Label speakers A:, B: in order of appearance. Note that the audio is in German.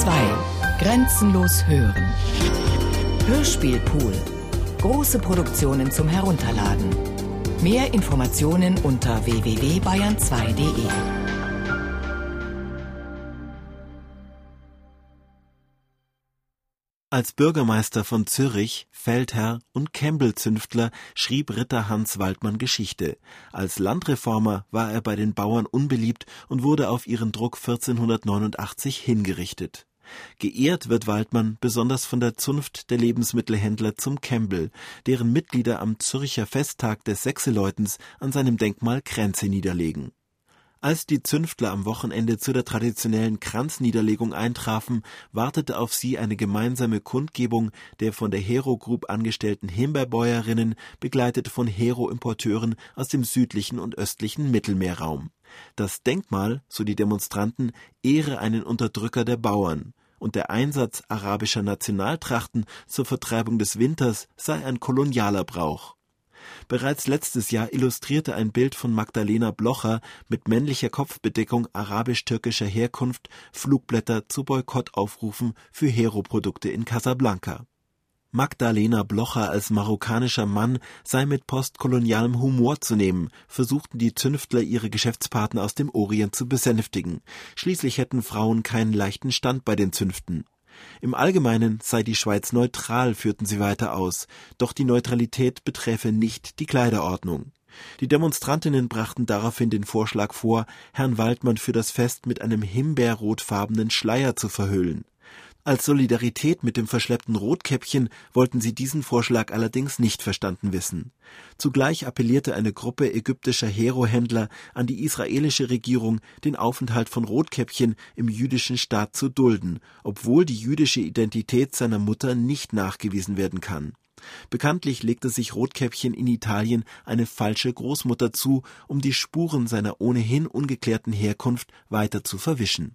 A: 2. Grenzenlos hören. Hörspielpool. Große Produktionen zum Herunterladen. Mehr Informationen unter www.bayern2.de.
B: Als Bürgermeister von Zürich, Feldherr und Campbell-Zünftler schrieb Ritter Hans Waldmann Geschichte. Als Landreformer war er bei den Bauern unbeliebt und wurde auf ihren Druck 1489 hingerichtet. Geehrt wird Waldmann besonders von der Zunft der Lebensmittelhändler zum Campbell, deren Mitglieder am Zürcher Festtag des Sechseleutens an seinem Denkmal Kränze niederlegen als die Zünftler am Wochenende zu der traditionellen Kranzniederlegung eintrafen, wartete auf sie eine gemeinsame Kundgebung der von der Hero Group angestellten Himbeerbäuerinnen, begleitet von Hero-Importeuren aus dem südlichen und östlichen Mittelmeerraum. Das Denkmal, so die Demonstranten, ehre einen Unterdrücker der Bauern und der Einsatz arabischer Nationaltrachten zur Vertreibung des Winters sei ein kolonialer Brauch. Bereits letztes Jahr illustrierte ein Bild von Magdalena Blocher mit männlicher Kopfbedeckung arabisch-türkischer Herkunft Flugblätter zu Boykottaufrufen für Hero-Produkte in Casablanca. Magdalena Blocher als marokkanischer Mann sei mit postkolonialem Humor zu nehmen, versuchten die Zünftler ihre Geschäftspartner aus dem Orient zu besänftigen. Schließlich hätten Frauen keinen leichten Stand bei den Zünften. Im Allgemeinen sei die Schweiz neutral, führten sie weiter aus, doch die Neutralität beträfe nicht die Kleiderordnung. Die Demonstrantinnen brachten daraufhin den Vorschlag vor, Herrn Waldmann für das Fest mit einem himbeerrotfarbenen Schleier zu verhüllen. Als Solidarität mit dem verschleppten Rotkäppchen wollten sie diesen Vorschlag allerdings nicht verstanden wissen. Zugleich appellierte eine Gruppe ägyptischer Herohändler an die israelische Regierung, den Aufenthalt von Rotkäppchen im jüdischen Staat zu dulden, obwohl die jüdische Identität seiner Mutter nicht nachgewiesen werden kann. Bekanntlich legte sich Rotkäppchen in Italien eine falsche Großmutter zu, um die Spuren seiner ohnehin ungeklärten Herkunft weiter zu verwischen